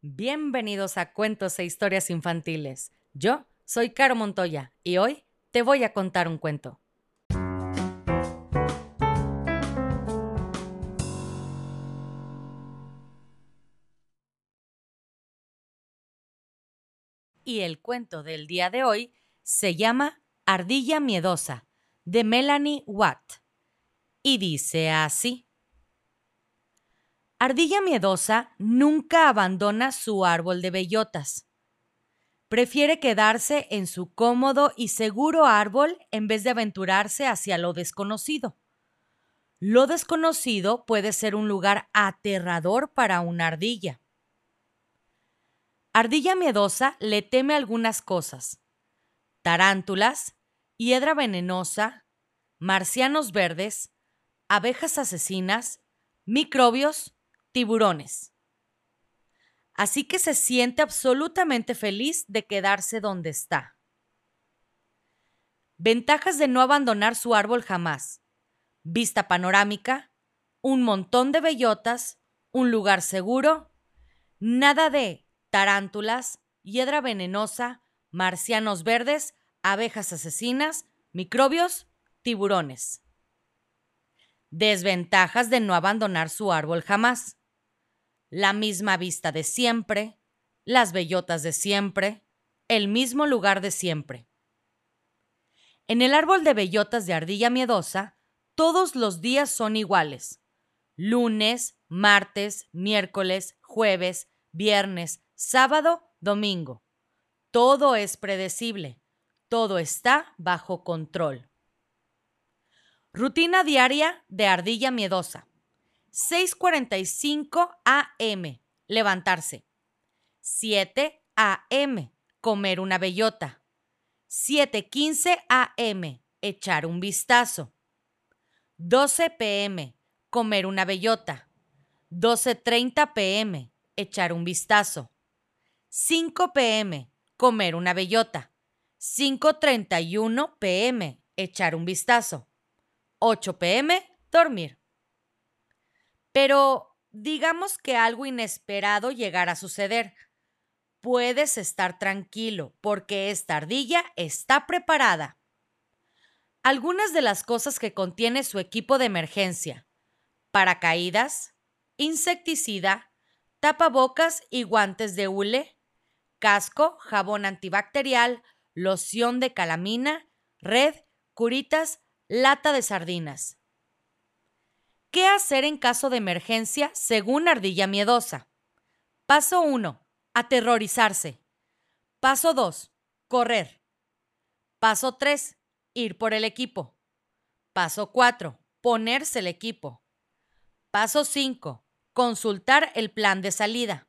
Bienvenidos a Cuentos e Historias Infantiles. Yo soy Caro Montoya y hoy te voy a contar un cuento. Y el cuento del día de hoy se llama Ardilla Miedosa, de Melanie Watt. Y dice así. Ardilla miedosa nunca abandona su árbol de bellotas. Prefiere quedarse en su cómodo y seguro árbol en vez de aventurarse hacia lo desconocido. Lo desconocido puede ser un lugar aterrador para una ardilla. Ardilla miedosa le teme algunas cosas. Tarántulas, hiedra venenosa, marcianos verdes, abejas asesinas, microbios tiburones. Así que se siente absolutamente feliz de quedarse donde está. Ventajas de no abandonar su árbol jamás. Vista panorámica, un montón de bellotas, un lugar seguro, nada de tarántulas, hiedra venenosa, marcianos verdes, abejas asesinas, microbios, tiburones. Desventajas de no abandonar su árbol jamás la misma vista de siempre, las bellotas de siempre, el mismo lugar de siempre. En el árbol de bellotas de ardilla miedosa, todos los días son iguales. Lunes, martes, miércoles, jueves, viernes, sábado, domingo. Todo es predecible. Todo está bajo control. Rutina diaria de ardilla miedosa. 6.45 am, levantarse. 7 am, comer una bellota. 7.15 am, echar un vistazo. 12 pm, comer una bellota. 12.30 pm, echar un vistazo. 5 pm, comer una bellota. 5.31 pm, echar un vistazo. 8 pm, dormir. Pero digamos que algo inesperado llegara a suceder. Puedes estar tranquilo porque esta ardilla está preparada. Algunas de las cosas que contiene su equipo de emergencia. Paracaídas, insecticida, tapabocas y guantes de hule, casco, jabón antibacterial, loción de calamina, red, curitas, lata de sardinas. ¿Qué hacer en caso de emergencia según Ardilla Miedosa? Paso 1. Aterrorizarse. Paso 2. Correr. Paso 3. Ir por el equipo. Paso 4. Ponerse el equipo. Paso 5. Consultar el plan de salida.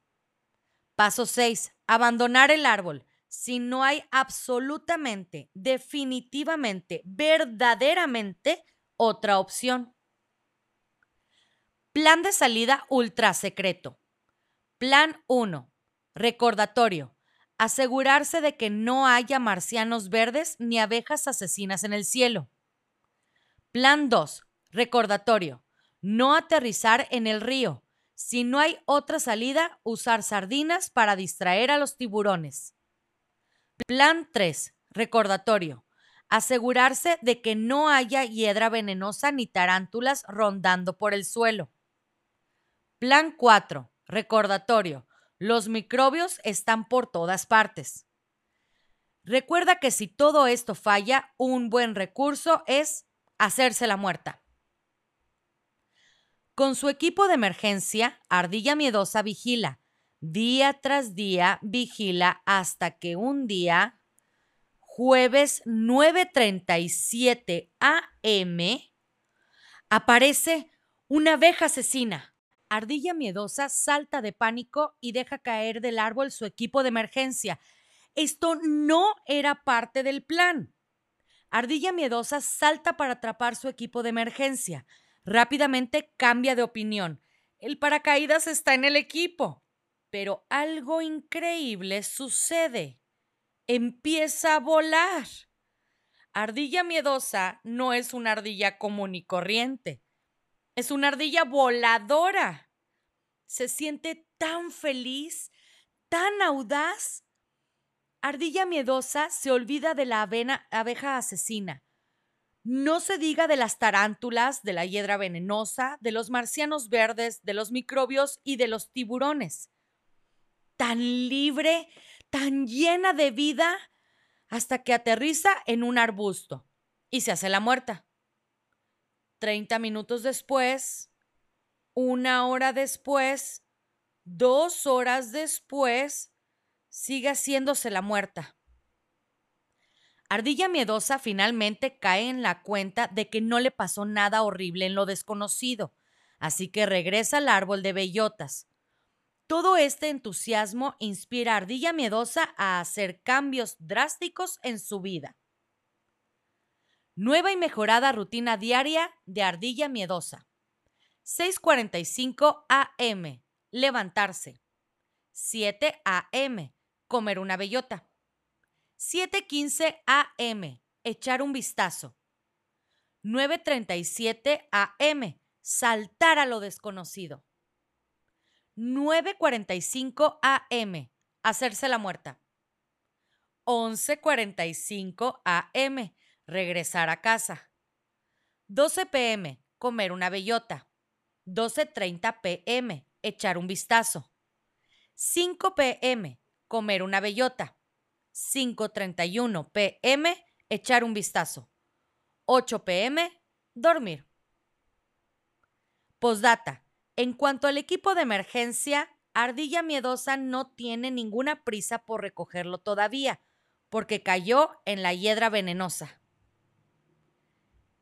Paso 6. Abandonar el árbol si no hay absolutamente, definitivamente, verdaderamente otra opción. Plan de salida ultra secreto. Plan 1. Recordatorio. Asegurarse de que no haya marcianos verdes ni abejas asesinas en el cielo. Plan 2. Recordatorio. No aterrizar en el río. Si no hay otra salida, usar sardinas para distraer a los tiburones. Plan 3. Recordatorio. Asegurarse de que no haya hiedra venenosa ni tarántulas rondando por el suelo. Plan 4. Recordatorio. Los microbios están por todas partes. Recuerda que si todo esto falla, un buen recurso es hacerse la muerta. Con su equipo de emergencia, Ardilla Miedosa vigila. Día tras día vigila hasta que un día, jueves 9.37 am, aparece una abeja asesina. Ardilla miedosa salta de pánico y deja caer del árbol su equipo de emergencia. Esto no era parte del plan. Ardilla miedosa salta para atrapar su equipo de emergencia. Rápidamente cambia de opinión. El paracaídas está en el equipo. Pero algo increíble sucede. Empieza a volar. Ardilla miedosa no es una ardilla común y corriente. Es una ardilla voladora. Se siente tan feliz, tan audaz. Ardilla miedosa se olvida de la abeja asesina. No se diga de las tarántulas, de la hiedra venenosa, de los marcianos verdes, de los microbios y de los tiburones. Tan libre, tan llena de vida, hasta que aterriza en un arbusto y se hace la muerta. Treinta minutos después, una hora después, dos horas después, sigue haciéndose la muerta. Ardilla miedosa finalmente cae en la cuenta de que no le pasó nada horrible en lo desconocido, así que regresa al árbol de bellotas. Todo este entusiasmo inspira a Ardilla miedosa a hacer cambios drásticos en su vida. Nueva y mejorada rutina diaria de Ardilla miedosa. 6:45 am. Levantarse. 7 am. Comer una bellota. 7:15 am. Echar un vistazo. 9:37 am. Saltar a lo desconocido. 9:45 am. Hacerse la muerta. 11:45 am. Regresar a casa. 12 pm. Comer una bellota. 12:30 pm. Echar un vistazo. 5 pm. Comer una bellota. 5.31 pm, echar un vistazo. 8 pm, dormir. Postdata. En cuanto al equipo de emergencia, Ardilla Miedosa no tiene ninguna prisa por recogerlo todavía, porque cayó en la hiedra venenosa.